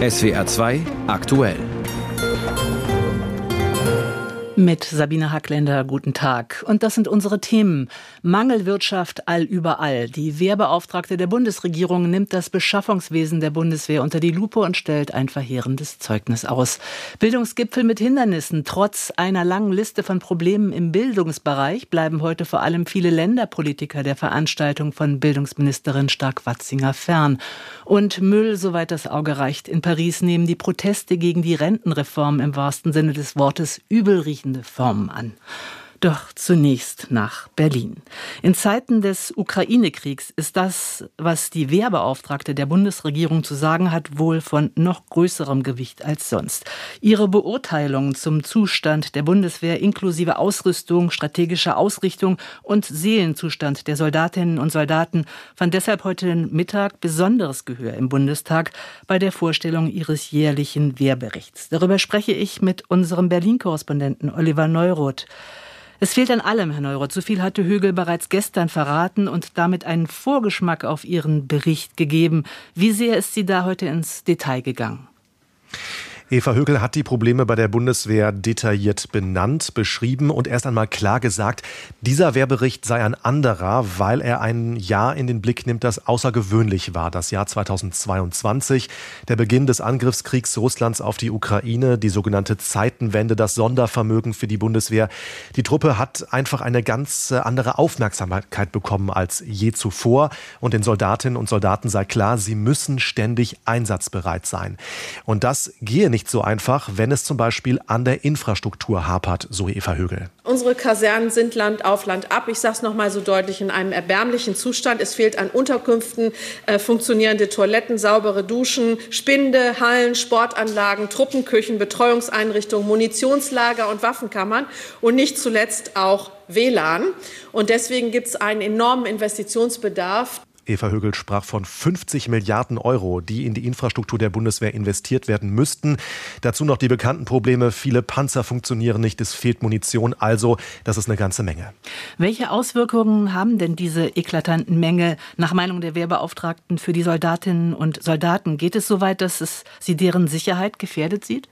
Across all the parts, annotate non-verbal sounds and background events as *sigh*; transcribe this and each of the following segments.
SWR 2 aktuell mit Sabine Hackländer, guten Tag. Und das sind unsere Themen. Mangelwirtschaft allüberall. Die Wehrbeauftragte der Bundesregierung nimmt das Beschaffungswesen der Bundeswehr unter die Lupe und stellt ein verheerendes Zeugnis aus. Bildungsgipfel mit Hindernissen. Trotz einer langen Liste von Problemen im Bildungsbereich bleiben heute vor allem viele Länderpolitiker der Veranstaltung von Bildungsministerin Stark-Watzinger fern. Und Müll, soweit das Auge reicht. In Paris nehmen die Proteste gegen die Rentenreform im wahrsten Sinne des Wortes übel riechen entsprechende Formen an. Doch zunächst nach Berlin. In Zeiten des Ukraine-Kriegs ist das, was die Wehrbeauftragte der Bundesregierung zu sagen hat, wohl von noch größerem Gewicht als sonst. Ihre Beurteilung zum Zustand der Bundeswehr inklusive Ausrüstung, strategischer Ausrichtung und Seelenzustand der Soldatinnen und Soldaten fand deshalb heute Mittag besonderes Gehör im Bundestag bei der Vorstellung ihres jährlichen Wehrberichts. Darüber spreche ich mit unserem Berlin-Korrespondenten Oliver Neuroth. Es fehlt an allem, Herr Neuroth. So viel hatte Högel bereits gestern verraten und damit einen Vorgeschmack auf Ihren Bericht gegeben. Wie sehr ist sie da heute ins Detail gegangen? Eva Högel hat die Probleme bei der Bundeswehr detailliert benannt, beschrieben und erst einmal klar gesagt, dieser Wehrbericht sei ein anderer, weil er ein Jahr in den Blick nimmt, das außergewöhnlich war. Das Jahr 2022, der Beginn des Angriffskriegs Russlands auf die Ukraine, die sogenannte Zeitenwende, das Sondervermögen für die Bundeswehr. Die Truppe hat einfach eine ganz andere Aufmerksamkeit bekommen als je zuvor. Und den Soldatinnen und Soldaten sei klar, sie müssen ständig einsatzbereit sein. Und das gehe nicht nicht so einfach, wenn es zum Beispiel an der Infrastruktur hapert, so Eva Högel. Unsere Kasernen sind Land auf Land ab. Ich sage es noch mal so deutlich, in einem erbärmlichen Zustand. Es fehlt an Unterkünften, äh, funktionierende Toiletten, saubere Duschen, Spinde, Hallen, Sportanlagen, Truppenküchen, Betreuungseinrichtungen, Munitionslager und Waffenkammern und nicht zuletzt auch WLAN. Und deswegen gibt es einen enormen Investitionsbedarf. Eva Högel sprach von 50 Milliarden Euro, die in die Infrastruktur der Bundeswehr investiert werden müssten. Dazu noch die bekannten Probleme. Viele Panzer funktionieren nicht, es fehlt Munition. Also, das ist eine ganze Menge. Welche Auswirkungen haben denn diese eklatanten Menge nach Meinung der Wehrbeauftragten für die Soldatinnen und Soldaten? Geht es so weit, dass es sie deren Sicherheit gefährdet sieht?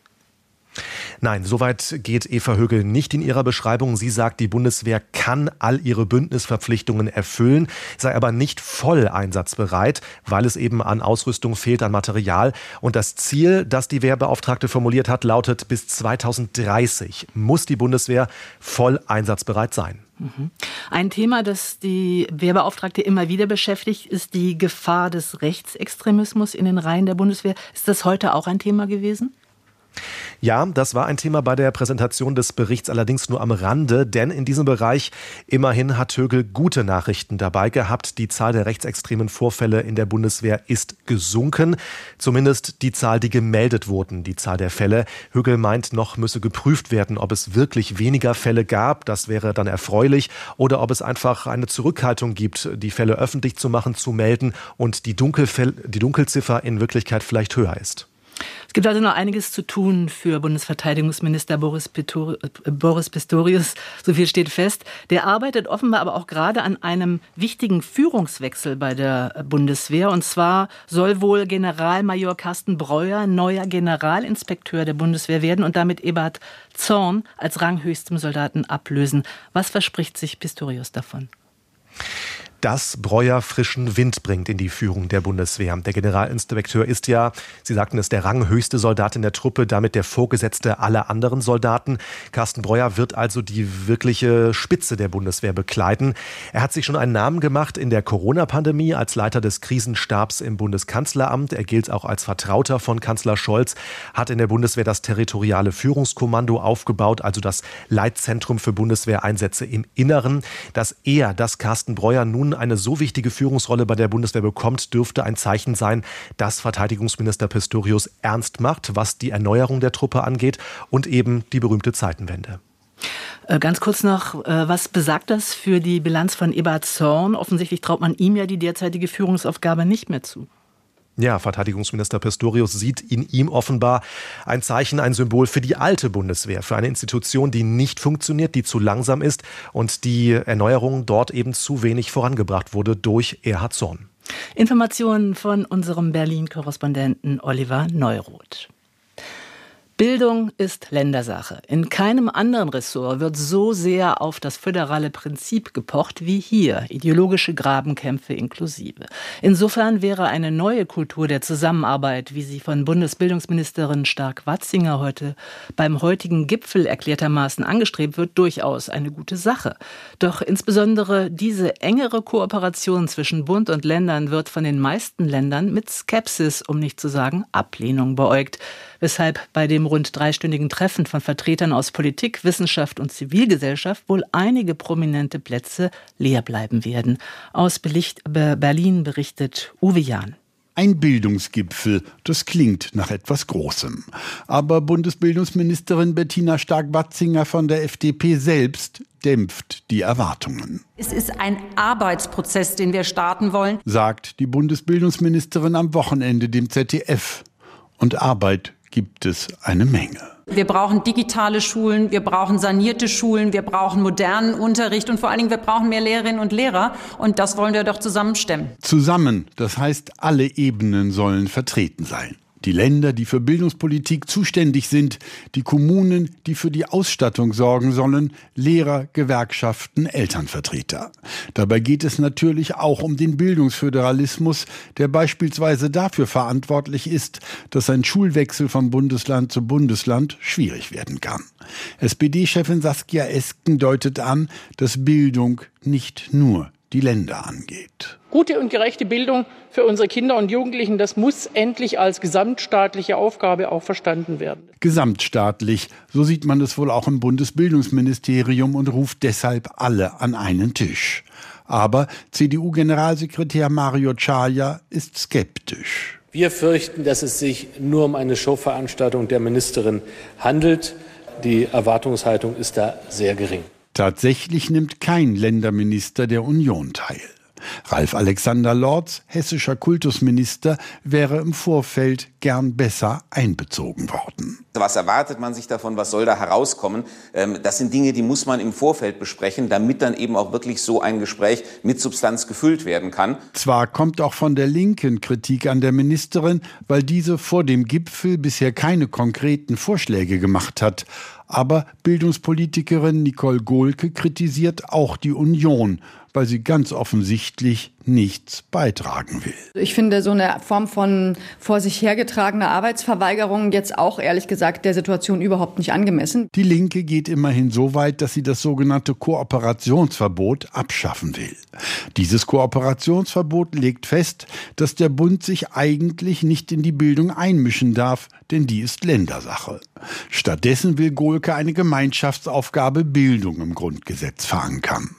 Nein, soweit geht Eva Högel nicht in ihrer Beschreibung. Sie sagt, die Bundeswehr kann all ihre Bündnisverpflichtungen erfüllen, sei aber nicht voll einsatzbereit, weil es eben an Ausrüstung fehlt, an Material. Und das Ziel, das die Wehrbeauftragte formuliert hat, lautet, bis 2030 muss die Bundeswehr voll einsatzbereit sein. Mhm. Ein Thema, das die Wehrbeauftragte immer wieder beschäftigt, ist die Gefahr des Rechtsextremismus in den Reihen der Bundeswehr. Ist das heute auch ein Thema gewesen? Ja, das war ein Thema bei der Präsentation des Berichts allerdings nur am Rande, denn in diesem Bereich immerhin hat Högel gute Nachrichten dabei gehabt. Die Zahl der rechtsextremen Vorfälle in der Bundeswehr ist gesunken, zumindest die Zahl, die gemeldet wurden, die Zahl der Fälle. Högel meint, noch müsse geprüft werden, ob es wirklich weniger Fälle gab, das wäre dann erfreulich, oder ob es einfach eine Zurückhaltung gibt, die Fälle öffentlich zu machen, zu melden und die, Dunkelfell die Dunkelziffer in Wirklichkeit vielleicht höher ist. Es gibt also noch einiges zu tun für Bundesverteidigungsminister Boris, Pistorius. So viel steht fest. Der arbeitet offenbar aber auch gerade an einem wichtigen Führungswechsel bei der Bundeswehr. Und zwar soll wohl Generalmajor Carsten Breuer neuer Generalinspekteur der Bundeswehr werden und damit Ebert Zorn als ranghöchstem Soldaten ablösen. Was verspricht sich Pistorius davon? Dass Breuer frischen Wind bringt in die Führung der Bundeswehr. Der Generalinspekteur ist ja, Sie sagten es, der ranghöchste Soldat in der Truppe, damit der Vorgesetzte aller anderen Soldaten. Carsten Breuer wird also die wirkliche Spitze der Bundeswehr bekleiden. Er hat sich schon einen Namen gemacht in der Corona-Pandemie als Leiter des Krisenstabs im Bundeskanzleramt. Er gilt auch als Vertrauter von Kanzler Scholz, hat in der Bundeswehr das territoriale Führungskommando aufgebaut, also das Leitzentrum für Bundeswehreinsätze im Inneren. Dass er, dass Carsten Breuer nun eine so wichtige Führungsrolle bei der Bundeswehr bekommt, dürfte ein Zeichen sein, dass Verteidigungsminister Pistorius ernst macht, was die Erneuerung der Truppe angeht und eben die berühmte Zeitenwende. Äh, ganz kurz noch, äh, was besagt das für die Bilanz von Ebert Zorn? Offensichtlich traut man ihm ja die derzeitige Führungsaufgabe nicht mehr zu. Ja, Verteidigungsminister Pistorius sieht in ihm offenbar ein Zeichen, ein Symbol für die alte Bundeswehr, für eine Institution, die nicht funktioniert, die zu langsam ist und die Erneuerung dort eben zu wenig vorangebracht wurde durch Erhard Zorn. Informationen von unserem Berlin-Korrespondenten Oliver Neuroth. Bildung ist Ländersache. In keinem anderen Ressort wird so sehr auf das föderale Prinzip gepocht wie hier, ideologische Grabenkämpfe inklusive. Insofern wäre eine neue Kultur der Zusammenarbeit, wie sie von Bundesbildungsministerin Stark-Watzinger heute beim heutigen Gipfel erklärtermaßen angestrebt wird, durchaus eine gute Sache. Doch insbesondere diese engere Kooperation zwischen Bund und Ländern wird von den meisten Ländern mit Skepsis, um nicht zu sagen Ablehnung beäugt weshalb bei dem rund dreistündigen Treffen von Vertretern aus Politik, Wissenschaft und Zivilgesellschaft wohl einige prominente Plätze leer bleiben werden. Aus Berlin berichtet Uwe Jahn. Ein Bildungsgipfel, das klingt nach etwas Großem. Aber Bundesbildungsministerin Bettina Stark-Watzinger von der FDP selbst dämpft die Erwartungen. Es ist ein Arbeitsprozess, den wir starten wollen, sagt die Bundesbildungsministerin am Wochenende dem ZDF. Und Arbeit gibt es eine Menge. Wir brauchen digitale Schulen, wir brauchen sanierte Schulen, wir brauchen modernen Unterricht und vor allen Dingen wir brauchen mehr Lehrerinnen und Lehrer und das wollen wir doch zusammenstemmen. Zusammen, das heißt alle Ebenen sollen vertreten sein die Länder, die für Bildungspolitik zuständig sind, die Kommunen, die für die Ausstattung sorgen sollen, Lehrer, Gewerkschaften, Elternvertreter. Dabei geht es natürlich auch um den Bildungsföderalismus, der beispielsweise dafür verantwortlich ist, dass ein Schulwechsel von Bundesland zu Bundesland schwierig werden kann. SPD-Chefin Saskia Esken deutet an, dass Bildung nicht nur die Länder angeht. Gute und gerechte Bildung für unsere Kinder und Jugendlichen, das muss endlich als gesamtstaatliche Aufgabe auch verstanden werden. Gesamtstaatlich, so sieht man es wohl auch im Bundesbildungsministerium und ruft deshalb alle an einen Tisch. Aber CDU-Generalsekretär Mario Chaya ist skeptisch. Wir fürchten, dass es sich nur um eine Showveranstaltung der Ministerin handelt. Die Erwartungshaltung ist da sehr gering. Tatsächlich nimmt kein Länderminister der Union teil. Ralf Alexander Lorz, hessischer Kultusminister, wäre im Vorfeld gern besser einbezogen worden. Was erwartet man sich davon? Was soll da herauskommen? Ähm, das sind Dinge, die muss man im Vorfeld besprechen, damit dann eben auch wirklich so ein Gespräch mit Substanz gefüllt werden kann. Zwar kommt auch von der Linken Kritik an der Ministerin, weil diese vor dem Gipfel bisher keine konkreten Vorschläge gemacht hat. Aber Bildungspolitikerin Nicole Gohlke kritisiert auch die Union, weil sie ganz offensichtlich nichts beitragen will. Ich finde so eine Form von vor sich hergetragener Arbeitsverweigerung jetzt auch ehrlich gesagt der Situation überhaupt nicht angemessen. Die Linke geht immerhin so weit, dass sie das sogenannte Kooperationsverbot abschaffen will. Dieses Kooperationsverbot legt fest, dass der Bund sich eigentlich nicht in die Bildung einmischen darf, denn die ist Ländersache. Stattdessen will Gohlke eine Gemeinschaftsaufgabe Bildung im Grundgesetz verankern.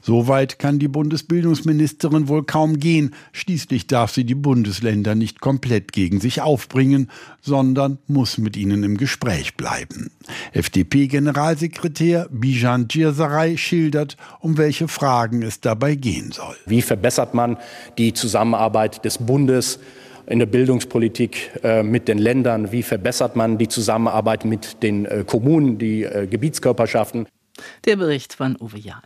Soweit kann die Bundesbildungsministerin wohl kaum gehen. Schließlich darf sie die Bundesländer nicht komplett gegen sich aufbringen, sondern muss mit ihnen im Gespräch bleiben. FDP-Generalsekretär Bijan Djirsaray schildert, um welche Fragen es dabei gehen soll. Wie verbessert man die Zusammenarbeit des Bundes? in der Bildungspolitik äh, mit den Ländern? Wie verbessert man die Zusammenarbeit mit den äh, Kommunen, die äh, Gebietskörperschaften? Der Bericht von Uwe Jahn.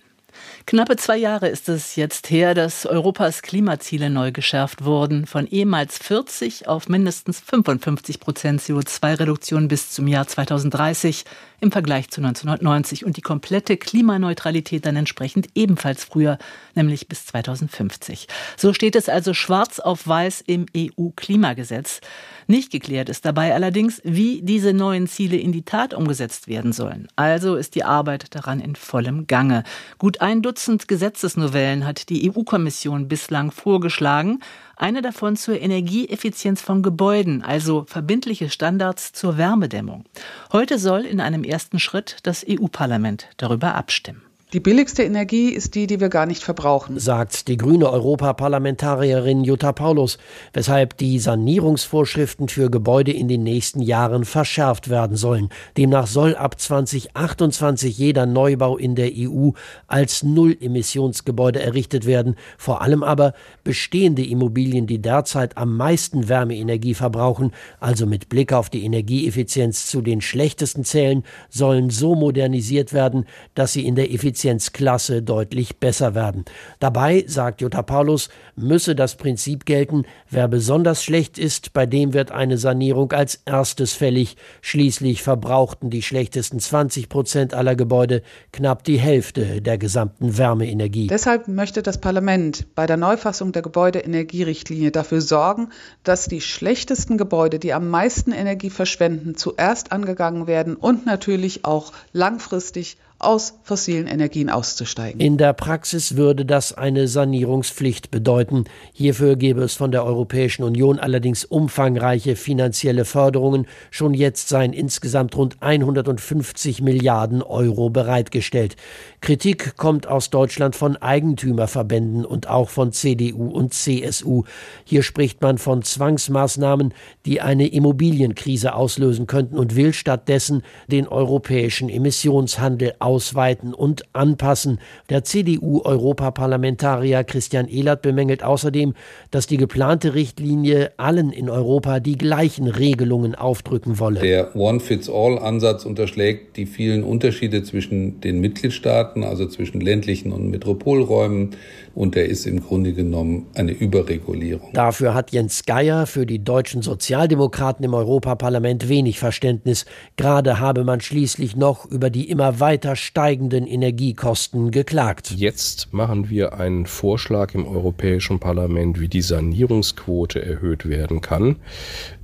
Knappe zwei Jahre ist es jetzt her, dass Europas Klimaziele neu geschärft wurden. Von ehemals 40 auf mindestens 55 Prozent CO2-Reduktion bis zum Jahr 2030 im Vergleich zu 1990 und die komplette Klimaneutralität dann entsprechend ebenfalls früher, nämlich bis 2050. So steht es also schwarz auf weiß im EU-Klimagesetz. Nicht geklärt ist dabei allerdings, wie diese neuen Ziele in die Tat umgesetzt werden sollen. Also ist die Arbeit daran in vollem Gange. Gut ein Dutzend Gesetzesnovellen hat die EU-Kommission bislang vorgeschlagen. Eine davon zur Energieeffizienz von Gebäuden, also verbindliche Standards zur Wärmedämmung. Heute soll in einem ersten Schritt das EU-Parlament darüber abstimmen. Die billigste Energie ist die, die wir gar nicht verbrauchen, sagt die grüne Europaparlamentarierin Jutta Paulus, weshalb die Sanierungsvorschriften für Gebäude in den nächsten Jahren verschärft werden sollen. Demnach soll ab 2028 jeder Neubau in der EU als Null-Emissionsgebäude errichtet werden, vor allem aber bestehende Immobilien, die derzeit am meisten Wärmeenergie verbrauchen, also mit Blick auf die Energieeffizienz zu den schlechtesten zählen, sollen so modernisiert werden, dass sie in der Effizienz Effizienzklasse deutlich besser werden. Dabei, sagt Jutta Paulus, müsse das Prinzip gelten, wer besonders schlecht ist, bei dem wird eine Sanierung als erstes fällig. Schließlich verbrauchten die schlechtesten 20 Prozent aller Gebäude knapp die Hälfte der gesamten Wärmeenergie. Deshalb möchte das Parlament bei der Neufassung der Gebäudeenergierichtlinie dafür sorgen, dass die schlechtesten Gebäude, die am meisten Energie verschwenden, zuerst angegangen werden und natürlich auch langfristig aus fossilen Energien auszusteigen. In der Praxis würde das eine Sanierungspflicht bedeuten. Hierfür gäbe es von der Europäischen Union allerdings umfangreiche finanzielle Förderungen. Schon jetzt seien insgesamt rund 150 Milliarden Euro bereitgestellt. Kritik kommt aus Deutschland von Eigentümerverbänden und auch von CDU und CSU. Hier spricht man von Zwangsmaßnahmen, die eine Immobilienkrise auslösen könnten und will stattdessen den europäischen Emissionshandel ausweiten und anpassen. Der CDU-Europaparlamentarier Christian Ehlert bemängelt außerdem, dass die geplante Richtlinie allen in Europa die gleichen Regelungen aufdrücken wolle. Der One-Fits-All-Ansatz unterschlägt die vielen Unterschiede zwischen den Mitgliedstaaten Staaten, also zwischen ländlichen und Metropolräumen. Und er ist im Grunde genommen eine Überregulierung. Dafür hat Jens Geier für die deutschen Sozialdemokraten im Europaparlament wenig Verständnis. Gerade habe man schließlich noch über die immer weiter steigenden Energiekosten geklagt. Jetzt machen wir einen Vorschlag im Europäischen Parlament, wie die Sanierungsquote erhöht werden kann,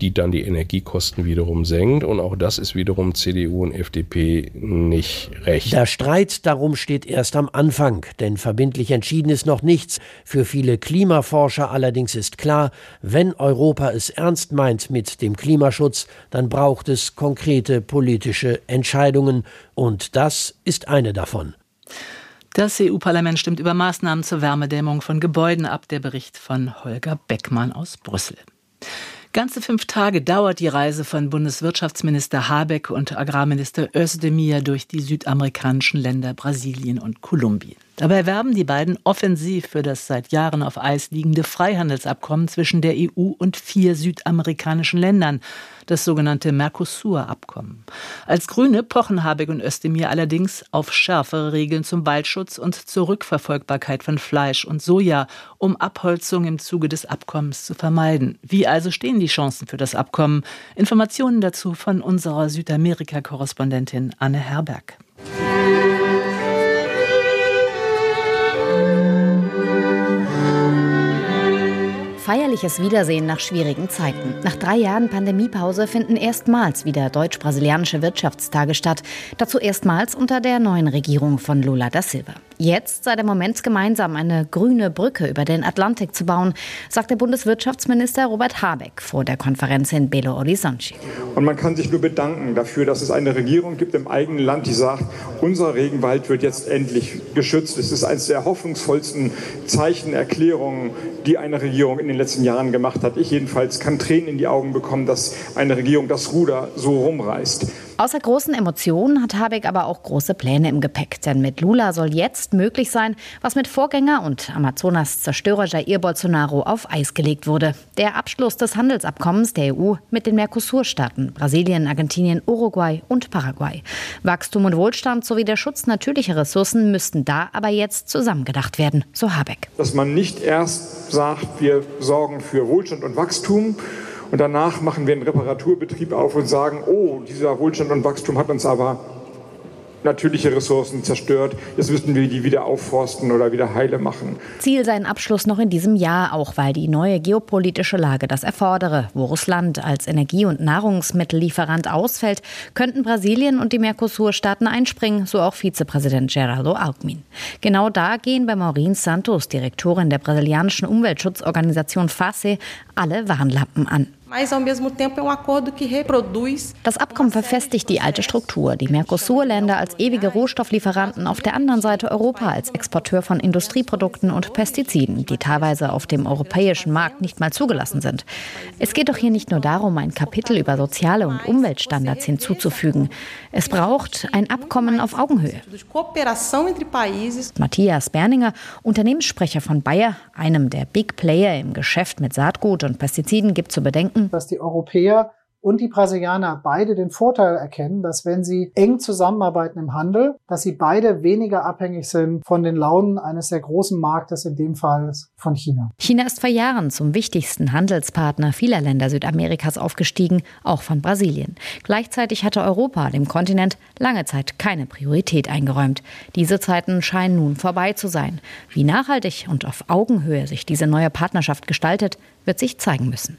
die dann die Energiekosten wiederum senkt. Und auch das ist wiederum CDU und FDP nicht recht. Der Streit darum steht erst am Anfang, denn verbindlich entschieden ist noch nichts. Für viele Klimaforscher allerdings ist klar, wenn Europa es ernst meint mit dem Klimaschutz, dann braucht es konkrete politische Entscheidungen und das ist eine davon. Das EU-Parlament stimmt über Maßnahmen zur Wärmedämmung von Gebäuden ab. Der Bericht von Holger Beckmann aus Brüssel. Ganze fünf Tage dauert die Reise von Bundeswirtschaftsminister Habeck und Agrarminister Özdemir durch die südamerikanischen Länder Brasilien und Kolumbien. Dabei werben die beiden offensiv für das seit Jahren auf Eis liegende Freihandelsabkommen zwischen der EU und vier südamerikanischen Ländern, das sogenannte Mercosur-Abkommen. Als Grüne pochen Habeck und Özdemir allerdings auf schärfere Regeln zum Waldschutz und zur Rückverfolgbarkeit von Fleisch und Soja, um Abholzung im Zuge des Abkommens zu vermeiden. Wie also stehen die Chancen für das Abkommen? Informationen dazu von unserer Südamerika-Korrespondentin Anne Herberg. Feierliches Wiedersehen nach schwierigen Zeiten. Nach drei Jahren Pandemiepause finden erstmals wieder deutsch-brasilianische Wirtschaftstage statt. Dazu erstmals unter der neuen Regierung von Lula da Silva. Jetzt sei der Moment, gemeinsam eine grüne Brücke über den Atlantik zu bauen, sagte Bundeswirtschaftsminister Robert Habeck vor der Konferenz in Belo Horizonte. Und man kann sich nur bedanken dafür, dass es eine Regierung gibt im eigenen Land, die sagt, unser Regenwald wird jetzt endlich geschützt. Es ist eines der hoffnungsvollsten Zeichen, Erklärungen, die eine Regierung in den letzten Jahren gemacht hat. Ich jedenfalls kann Tränen in die Augen bekommen, dass eine Regierung das Ruder so rumreißt. Außer großen Emotionen hat Habeck aber auch große Pläne im Gepäck. Denn mit Lula soll jetzt möglich sein, was mit Vorgänger und Amazonas-Zerstörer Jair Bolsonaro auf Eis gelegt wurde. Der Abschluss des Handelsabkommens der EU mit den Mercosur-Staaten Brasilien, Argentinien, Uruguay und Paraguay. Wachstum und Wohlstand sowie der Schutz natürlicher Ressourcen müssten da aber jetzt zusammengedacht werden, so Habeck. Dass man nicht erst sagt, wir sorgen für Wohlstand und Wachstum, und danach machen wir einen Reparaturbetrieb auf und sagen, oh, dieser Wohlstand und Wachstum hat uns aber natürliche Ressourcen zerstört. Jetzt müssten wir die wieder aufforsten oder wieder heile machen. Ziel sei ein Abschluss noch in diesem Jahr, auch weil die neue geopolitische Lage das erfordere. Wo Russland als Energie- und Nahrungsmittellieferant ausfällt, könnten Brasilien und die Mercosur-Staaten einspringen, so auch Vizepräsident Gerardo Alckmin. Genau da gehen bei Maureen Santos, Direktorin der brasilianischen Umweltschutzorganisation FACE, alle Warnlampen an. Das Abkommen verfestigt die alte Struktur. Die Mercosur-Länder als ewige Rohstofflieferanten, auf der anderen Seite Europa als Exporteur von Industrieprodukten und Pestiziden, die teilweise auf dem europäischen Markt nicht mal zugelassen sind. Es geht doch hier nicht nur darum, ein Kapitel über soziale und Umweltstandards hinzuzufügen. Es braucht ein Abkommen auf Augenhöhe. Matthias Berninger, Unternehmenssprecher von Bayer, einem der Big Player im Geschäft mit Saatgut und Pestiziden, gibt zu bedenken, dass die Europäer und die Brasilianer beide den Vorteil erkennen, dass wenn sie eng zusammenarbeiten im Handel, dass sie beide weniger abhängig sind von den Launen eines sehr großen Marktes, in dem Fall von China. China ist vor Jahren zum wichtigsten Handelspartner vieler Länder Südamerikas aufgestiegen, auch von Brasilien. Gleichzeitig hatte Europa dem Kontinent lange Zeit keine Priorität eingeräumt. Diese Zeiten scheinen nun vorbei zu sein. Wie nachhaltig und auf Augenhöhe sich diese neue Partnerschaft gestaltet, wird sich zeigen müssen.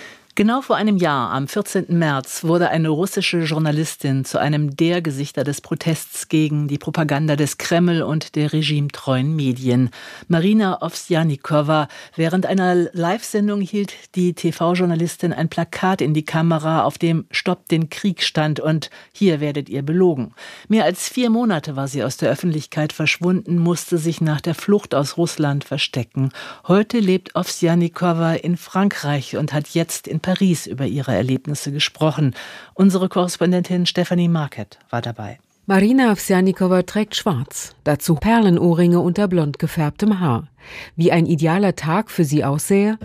Genau vor einem Jahr, am 14. März, wurde eine russische Journalistin zu einem der Gesichter des Protests gegen die Propaganda des Kreml und der regimetreuen Medien. Marina Ovsjanikova, während einer Live-Sendung hielt die TV-Journalistin ein Plakat in die Kamera, auf dem Stopp den Krieg stand und hier werdet ihr belogen. Mehr als vier Monate war sie aus der Öffentlichkeit verschwunden, musste sich nach der Flucht aus Russland verstecken. Heute lebt Ovsjanikova in Frankreich und hat jetzt in Paris über ihre Erlebnisse gesprochen. Unsere Korrespondentin Stephanie Market war dabei. Marina Ovsjanikova trägt schwarz, dazu Perlenohrringe unter blond gefärbtem Haar. Wie ein idealer Tag für sie aussähe?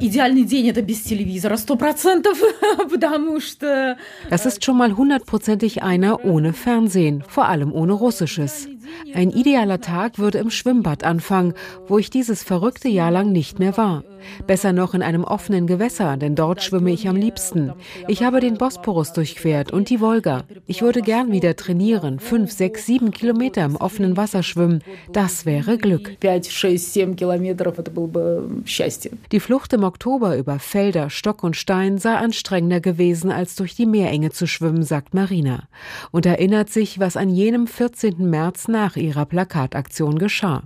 *laughs* Das ist schon mal hundertprozentig einer ohne Fernsehen, vor allem ohne Russisches. Ein idealer Tag würde im Schwimmbad anfangen, wo ich dieses verrückte Jahr lang nicht mehr war. Besser noch in einem offenen Gewässer, denn dort schwimme ich am liebsten. Ich habe den Bosporus durchquert und die Wolga. Ich würde gern wieder trainieren, fünf, sechs, sieben Kilometer im offenen Wasser schwimmen. Das wäre Glück. Die Flucht im Oktober über Felder, Stock und Stein sei anstrengender gewesen, als durch die Meerenge zu schwimmen, sagt Marina. Und erinnert sich, was an jenem 14. März nach ihrer Plakataktion geschah.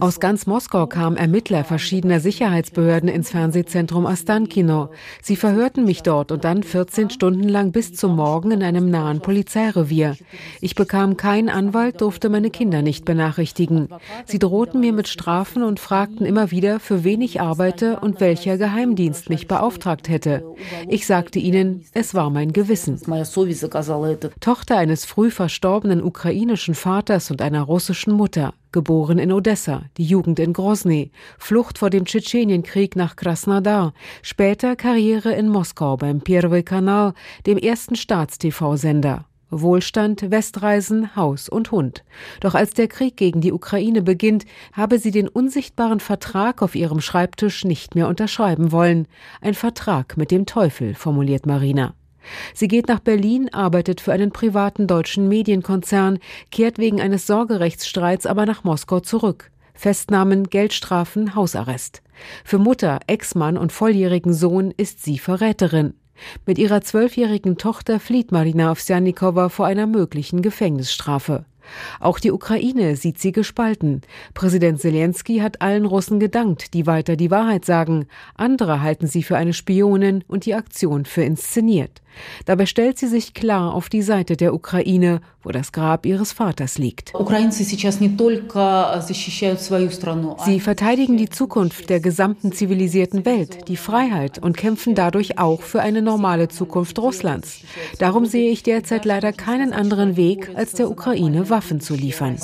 Aus ganz Moskau kamen Ermittler verschiedener Sicherheitsbehörden ins Fernsehzentrum Ostankino. Sie verhörten mich dort und dann 14 Stunden lang bis zum Morgen in einem nahen Polizeirevier. Ich bekam keinen Anwalt, durfte meine Kinder nicht benachrichtigen. Sie drohten mir mit Strafen und fragten immer wieder, für wen ich arbeite und welcher Geheimdienst mich beauftragt hätte. Ich sagte ihnen, es war mein Gewissen. Tochter eines früh verstorbenen ukrainischen Vaters und einer russischen Mutter geboren in Odessa, die Jugend in Grozny, Flucht vor dem Tschetschenienkrieg nach Krasnodar, später Karriere in Moskau beim Первый Kanal, dem ersten Staats-TV-Sender. Wohlstand, Westreisen, Haus und Hund. Doch als der Krieg gegen die Ukraine beginnt, habe sie den unsichtbaren Vertrag auf ihrem Schreibtisch nicht mehr unterschreiben wollen. Ein Vertrag mit dem Teufel, formuliert Marina. Sie geht nach Berlin, arbeitet für einen privaten deutschen Medienkonzern, kehrt wegen eines Sorgerechtsstreits aber nach Moskau zurück. Festnahmen, Geldstrafen, Hausarrest. Für Mutter, Ex-Mann und volljährigen Sohn ist sie Verräterin. Mit ihrer zwölfjährigen Tochter flieht Marina Ovsjannikova vor einer möglichen Gefängnisstrafe. Auch die Ukraine sieht sie gespalten. Präsident Zelensky hat allen Russen gedankt, die weiter die Wahrheit sagen. Andere halten sie für eine Spionin und die Aktion für inszeniert. Dabei stellt sie sich klar auf die Seite der Ukraine, wo das Grab ihres Vaters liegt. Sie verteidigen die Zukunft der gesamten zivilisierten Welt, die Freiheit und kämpfen dadurch auch für eine normale Zukunft Russlands. Darum sehe ich derzeit leider keinen anderen Weg, als der Ukraine Waffen zu liefern.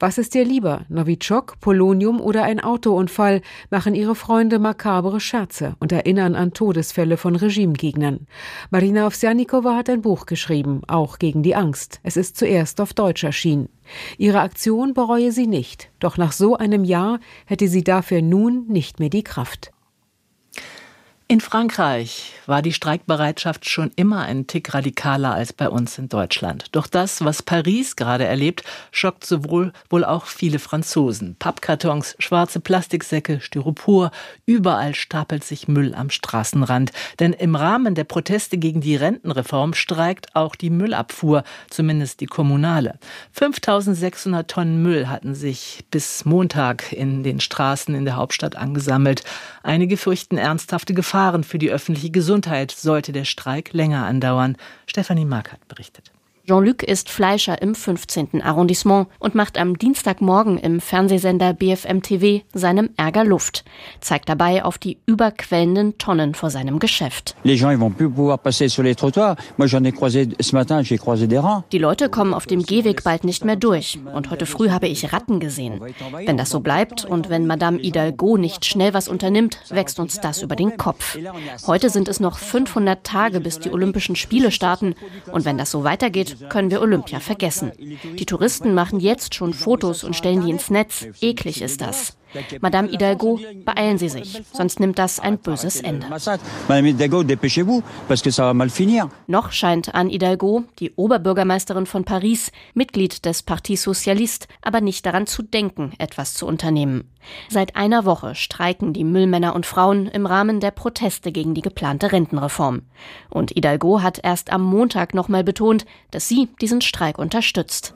Was ist dir lieber? Novichok, Polonium oder ein Autounfall machen ihre Freunde makabere Scherze und erinnern an Todesfälle von Regimegegnern. Gegnern. Marina Ovsjanikova hat ein Buch geschrieben, auch gegen die Angst. Es ist zuerst auf Deutsch erschienen. Ihre Aktion bereue sie nicht, doch nach so einem Jahr hätte sie dafür nun nicht mehr die Kraft. In Frankreich war die Streikbereitschaft schon immer ein Tick radikaler als bei uns in Deutschland. Doch das, was Paris gerade erlebt, schockt sowohl wohl auch viele Franzosen. Pappkartons, schwarze Plastiksäcke, Styropor, überall stapelt sich Müll am Straßenrand. Denn im Rahmen der Proteste gegen die Rentenreform streikt auch die Müllabfuhr, zumindest die kommunale. 5600 Tonnen Müll hatten sich bis Montag in den Straßen in der Hauptstadt angesammelt. Einige fürchten ernsthafte Gefahren für die öffentliche Gesundheit, sollte der Streik länger andauern. Stefanie Markert berichtet. Jean-Luc ist Fleischer im 15. Arrondissement und macht am Dienstagmorgen im Fernsehsender BFM TV seinem Ärger Luft, zeigt dabei auf die überquellenden Tonnen vor seinem Geschäft. Die Leute kommen auf dem Gehweg bald nicht mehr durch und heute früh habe ich Ratten gesehen. Wenn das so bleibt und wenn Madame Hidalgo nicht schnell was unternimmt, wächst uns das über den Kopf. Heute sind es noch 500 Tage, bis die Olympischen Spiele starten und wenn das so weitergeht, können wir Olympia vergessen. Die Touristen machen jetzt schon Fotos und stellen die ins Netz. Eklig ist das. Madame Hidalgo, beeilen Sie sich, sonst nimmt das ein böses Ende. Noch scheint Anne Hidalgo, die Oberbürgermeisterin von Paris, Mitglied des Parti Socialiste, aber nicht daran zu denken, etwas zu unternehmen. Seit einer Woche streiken die Müllmänner und Frauen im Rahmen der Proteste gegen die geplante Rentenreform. Und Hidalgo hat erst am Montag nochmal betont, dass sie diesen Streik unterstützt.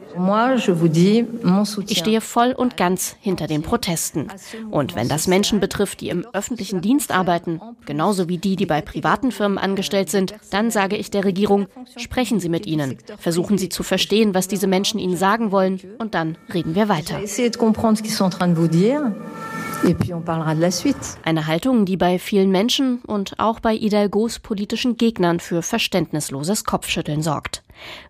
Ich stehe voll und ganz hinter den Protesten. Und wenn das Menschen betrifft, die im öffentlichen Dienst arbeiten, genauso wie die, die bei privaten Firmen angestellt sind, dann sage ich der Regierung, sprechen Sie mit ihnen, versuchen Sie zu verstehen, was diese Menschen Ihnen sagen wollen, und dann reden wir weiter. Eine Haltung, die bei vielen Menschen und auch bei Hidalgos politischen Gegnern für verständnisloses Kopfschütteln sorgt.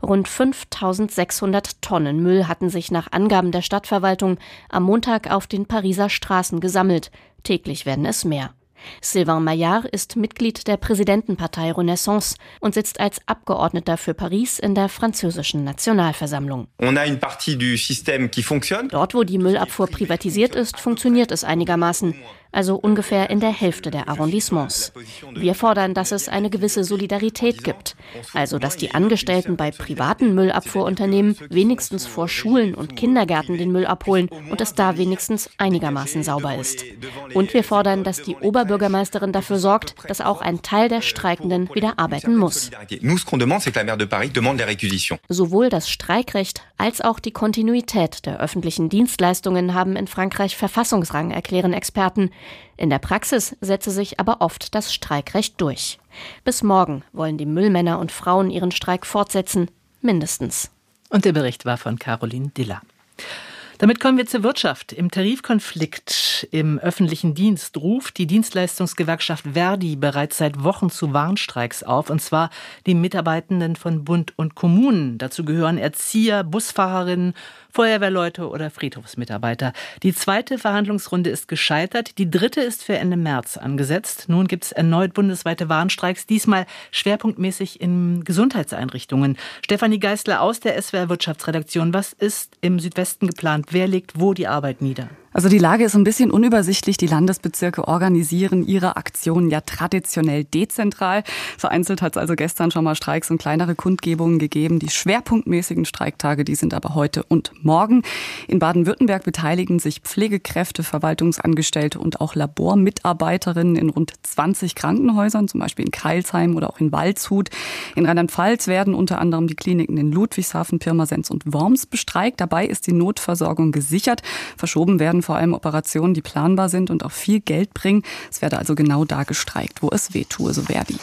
Rund 5600 Tonnen Müll hatten sich nach Angaben der Stadtverwaltung am Montag auf den Pariser Straßen gesammelt. Täglich werden es mehr. Sylvain Maillard ist Mitglied der Präsidentenpartei Renaissance und sitzt als Abgeordneter für Paris in der französischen Nationalversammlung. Dort, wo die Müllabfuhr privatisiert ist, funktioniert es einigermaßen also ungefähr in der Hälfte der Arrondissements. Wir fordern, dass es eine gewisse Solidarität gibt, also dass die Angestellten bei privaten Müllabfuhrunternehmen wenigstens vor Schulen und Kindergärten den Müll abholen und es da wenigstens einigermaßen sauber ist. Und wir fordern, dass die Oberbürgermeisterin dafür sorgt, dass auch ein Teil der Streikenden wieder arbeiten muss. Sowohl das Streikrecht als auch die Kontinuität der öffentlichen Dienstleistungen haben in Frankreich Verfassungsrang, erklären Experten. In der Praxis setze sich aber oft das Streikrecht durch. Bis morgen wollen die Müllmänner und Frauen ihren Streik fortsetzen, mindestens. Und der Bericht war von Caroline Diller. Damit kommen wir zur Wirtschaft. Im Tarifkonflikt im öffentlichen Dienst ruft die Dienstleistungsgewerkschaft Verdi bereits seit Wochen zu Warnstreiks auf, und zwar die Mitarbeitenden von Bund und Kommunen. Dazu gehören Erzieher, Busfahrerinnen, Feuerwehrleute oder Friedhofsmitarbeiter. Die zweite Verhandlungsrunde ist gescheitert. Die dritte ist für Ende März angesetzt. Nun gibt es erneut bundesweite Warnstreiks, diesmal schwerpunktmäßig in Gesundheitseinrichtungen. Stefanie Geisler aus der SWR Wirtschaftsredaktion. Was ist im Südwesten geplant? Wer legt wo die Arbeit nieder? Also die Lage ist ein bisschen unübersichtlich. Die Landesbezirke organisieren ihre Aktionen ja traditionell dezentral. Vereinzelt hat es also gestern schon mal Streiks und kleinere Kundgebungen gegeben. Die schwerpunktmäßigen Streiktage, die sind aber heute und morgen. In Baden-Württemberg beteiligen sich Pflegekräfte, Verwaltungsangestellte und auch Labormitarbeiterinnen in rund 20 Krankenhäusern, zum Beispiel in Kreilsheim oder auch in Waldshut. In Rheinland-Pfalz werden unter anderem die Kliniken in Ludwigshafen, Pirmasens und Worms bestreikt. Dabei ist die Notversorgung gesichert. Verschoben werden vor allem Operationen, die planbar sind und auch viel Geld bringen. Es werde also genau da gestreikt, wo es weh tue, so Verdi.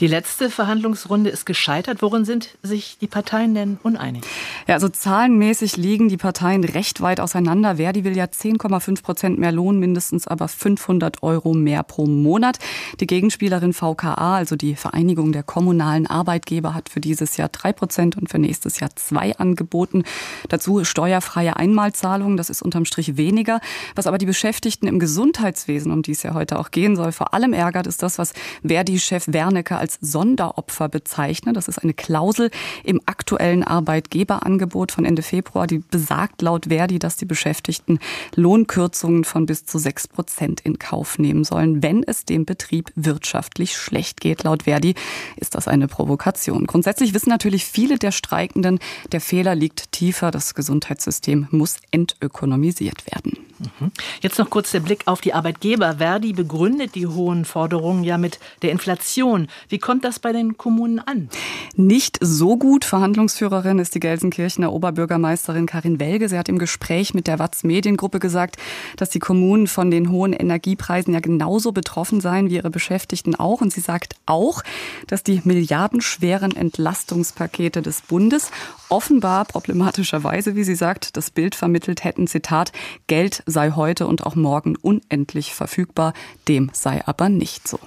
Die letzte Verhandlungsrunde ist gescheitert. Worin sind sich die Parteien denn uneinig? Ja, also zahlenmäßig liegen die Parteien recht weit auseinander. Verdi will ja 10,5 Prozent mehr Lohn, mindestens aber 500 Euro mehr pro Monat. Die Gegenspielerin VKA, also die Vereinigung der kommunalen Arbeitgeber, hat für dieses Jahr drei Prozent und für nächstes Jahr zwei angeboten. Dazu steuerfreie Einmalzahlungen. Das ist unterm Strich weniger. Was aber die Beschäftigten im Gesundheitswesen, um die es ja heute auch gehen soll, vor allem ärgert, ist das, was Verdi-Chef Wernicke als Sonderopfer bezeichnet. Das ist eine Klausel im aktuellen Arbeitgeberangebot von Ende Februar, die besagt laut Verdi, dass die Beschäftigten Lohnkürzungen von bis zu sechs Prozent in Kauf nehmen sollen, wenn es dem Betrieb wirtschaftlich schlecht geht. Laut Verdi ist das eine Provokation. Grundsätzlich wissen natürlich viele der Streikenden, der Fehler liegt tiefer. Das Gesundheitssystem muss entökonomisiert werden. Mhm. Jetzt noch kurz der Blick auf die Arbeitgeber. Verdi begründet die hohen Forderungen ja mit der Inflation. Wie kommt das bei den Kommunen an? Nicht so gut. Verhandlungsführerin ist die Gelsenkirchener Oberbürgermeisterin Karin Welge. Sie hat im Gespräch mit der Watz Mediengruppe gesagt, dass die Kommunen von den hohen Energiepreisen ja genauso betroffen seien wie ihre Beschäftigten auch. Und sie sagt auch, dass die milliardenschweren Entlastungspakete des Bundes offenbar problematischerweise, wie sie sagt, das Bild vermittelt hätten, Zitat, Geld sei heute und auch morgen unendlich verfügbar. Dem sei aber nicht so.